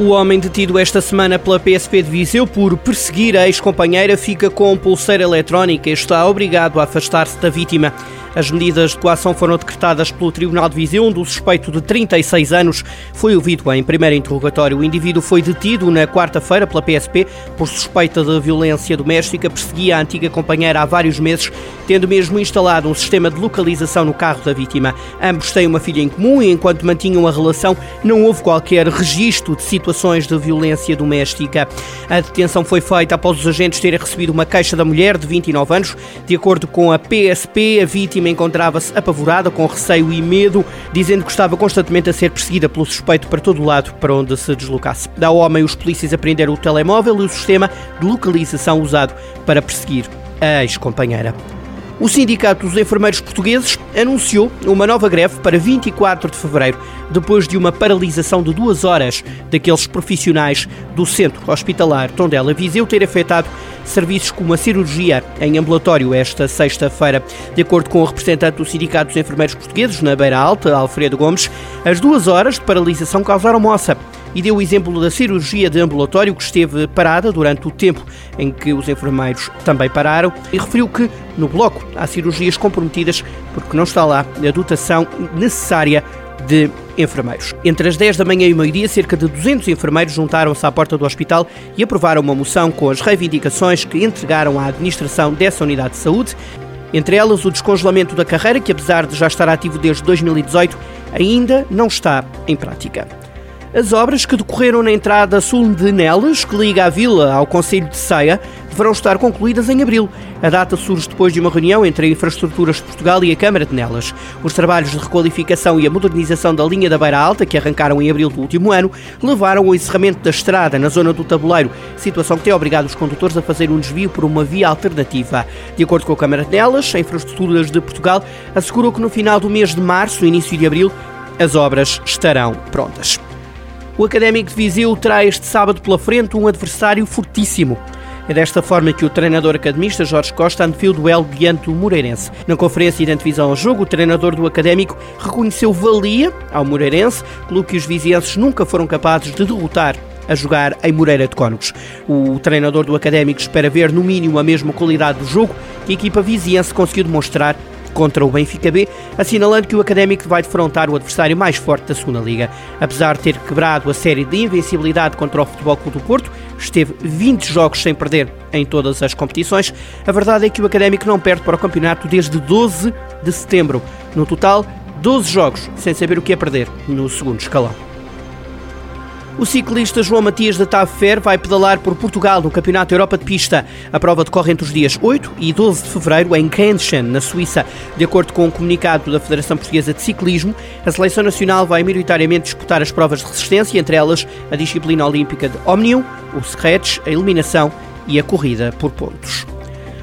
O homem detido esta semana pela PSP de Viseu por perseguir a ex-companheira fica com pulseira eletrónica e está obrigado a afastar-se da vítima. As medidas de coação foram decretadas pelo Tribunal de Viseu, onde o suspeito de 36 anos foi ouvido em primeiro interrogatório. O indivíduo foi detido na quarta-feira pela PSP por suspeita de violência doméstica, perseguia a antiga companheira há vários meses, tendo mesmo instalado um sistema de localização no carro da vítima. Ambos têm uma filha em comum e, enquanto mantinham a relação, não houve qualquer registro de situações de violência doméstica. A detenção foi feita após os agentes terem recebido uma queixa da mulher de 29 anos. De acordo com a PSP, a vítima encontrava-se apavorada, com receio e medo, dizendo que estava constantemente a ser perseguida pelo suspeito para todo o lado para onde se deslocasse. Da homem, os polícias apreenderam o telemóvel e o sistema de localização usado para perseguir a ex-companheira. O Sindicato dos Enfermeiros Portugueses anunciou uma nova greve para 24 de fevereiro, depois de uma paralisação de duas horas daqueles profissionais do Centro Hospitalar Tondela Viseu ter afetado serviços como a cirurgia em ambulatório esta sexta-feira. De acordo com o representante do Sindicato dos Enfermeiros Portugueses, na Beira Alta, Alfredo Gomes, as duas horas de paralisação causaram moça e deu o exemplo da cirurgia de ambulatório que esteve parada durante o tempo em que os enfermeiros também pararam e referiu que no bloco há cirurgias comprometidas porque não está lá a dotação necessária de enfermeiros. Entre as 10 da manhã e o meio-dia, cerca de 200 enfermeiros juntaram-se à porta do hospital e aprovaram uma moção com as reivindicações que entregaram à administração dessa unidade de saúde. Entre elas, o descongelamento da carreira, que apesar de já estar ativo desde 2018, ainda não está em prática. As obras que decorreram na entrada sul de Neles, que liga a vila ao Conselho de Ceia, deverão estar concluídas em abril. A data surge depois de uma reunião entre a Infraestruturas de Portugal e a Câmara de Nelas. Os trabalhos de requalificação e a modernização da linha da Beira Alta, que arrancaram em abril do último ano, levaram ao encerramento da estrada na zona do Tabuleiro, situação que tem obrigado os condutores a fazer um desvio por uma via alternativa. De acordo com a Câmara de Nelas, a Infraestruturas de Portugal assegurou que no final do mês de março, início de abril, as obras estarão prontas. O Académico de Viseu terá este sábado pela frente um adversário fortíssimo. É desta forma que o treinador academista Jorge Costa anteviu o duelo diante do Moreirense. Na conferência de antevisão ao jogo, o treinador do Académico reconheceu valia ao Moreirense, pelo que os vizienses nunca foram capazes de derrotar a jogar em Moreira de Cónegos. O treinador do Académico espera ver no mínimo a mesma qualidade do jogo que a equipa viziense conseguiu demonstrar contra o Benfica B, assinalando que o Académico vai defrontar o adversário mais forte da segunda Liga. Apesar de ter quebrado a série de invencibilidade contra o Futebol Clube do Porto, esteve 20 jogos sem perder em todas as competições. A verdade é que o Académico não perde para o campeonato desde 12 de setembro. No total, 12 jogos sem saber o que é perder no segundo escalão. O ciclista João Matias da TAV Fer vai pedalar por Portugal no Campeonato Europa de Pista. A prova decorre entre os dias 8 e 12 de fevereiro em Grenchen, na Suíça. De acordo com o um comunicado da Federação Portuguesa de Ciclismo, a seleção nacional vai maioritariamente disputar as provas de resistência, entre elas a disciplina olímpica de Omnium, o scratch, a eliminação e a corrida por pontos.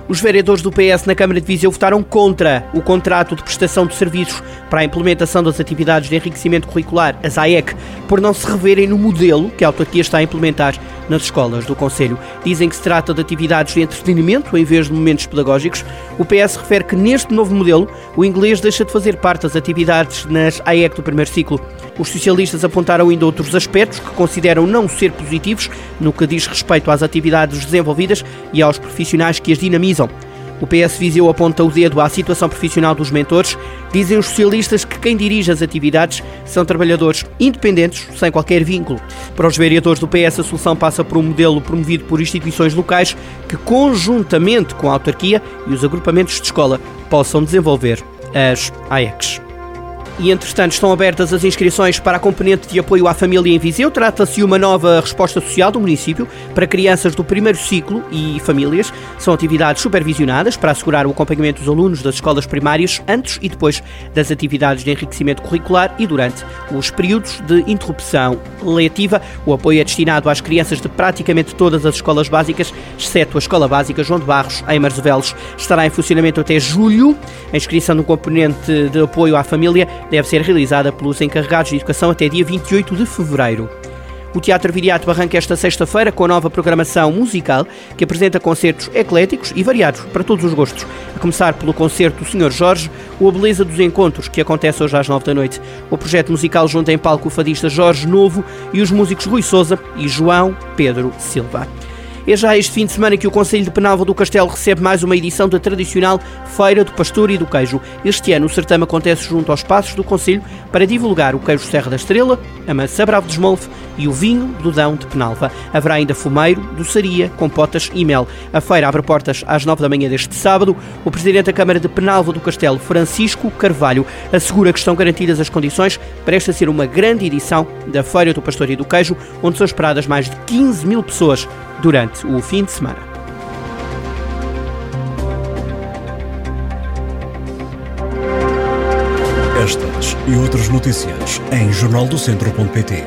Os vereadores do PS na Câmara de Viseu votaram contra o contrato de prestação de serviços para a implementação das atividades de enriquecimento curricular, as AEC, por não se reverem no modelo que a autarquia está a implementar nas escolas do Conselho. Dizem que se trata de atividades de entretenimento em vez de momentos pedagógicos. O PS refere que neste novo modelo o inglês deixa de fazer parte das atividades nas AEC do primeiro ciclo. Os socialistas apontaram ainda outros aspectos que consideram não ser positivos no que diz respeito às atividades desenvolvidas e aos profissionais que as dinamizam. O PS Viseu aponta o dedo à situação profissional dos mentores. Dizem os socialistas que quem dirige as atividades são trabalhadores independentes, sem qualquer vínculo. Para os vereadores do PS, a solução passa por um modelo promovido por instituições locais que, conjuntamente com a autarquia e os agrupamentos de escola, possam desenvolver as AECs e, entretanto, estão abertas as inscrições para a componente de apoio à família em Viseu. Trata-se de uma nova resposta social do município para crianças do primeiro ciclo e famílias. São atividades supervisionadas para assegurar o acompanhamento dos alunos das escolas primárias antes e depois das atividades de enriquecimento curricular e durante os períodos de interrupção letiva. O apoio é destinado às crianças de praticamente todas as escolas básicas, exceto a Escola Básica João de Barros, em Marzevelos. Estará em funcionamento até julho. A inscrição no componente de apoio à família deve ser realizada pelos encarregados de educação até dia 28 de fevereiro. O Teatro Viriato arranca esta sexta-feira com a nova programação musical que apresenta concertos ecléticos e variados para todos os gostos. A começar pelo concerto do Sr. Jorge, o A Beleza dos Encontros, que acontece hoje às nove da noite. O projeto musical junta em palco o fadista Jorge Novo e os músicos Rui Souza e João Pedro Silva. É já este fim de semana que o Conselho de Penalva do Castelo recebe mais uma edição da tradicional Feira do Pastor e do Queijo. Este ano o certame acontece junto aos passos do Conselho para divulgar o queijo Serra da Estrela, a maçã Bravo de Esmolfe e o vinho do Dão de Penalva. Haverá ainda fumeiro, doçaria, compotas e mel. A feira abre portas às nove da manhã deste sábado. O Presidente da Câmara de Penalva do Castelo, Francisco Carvalho, assegura que estão garantidas as condições para esta ser uma grande edição da Feira do Pastor e do Queijo, onde são esperadas mais de 15 mil pessoas durante o fim de semana. Estas e outras notícias em jornaldocentro.pt.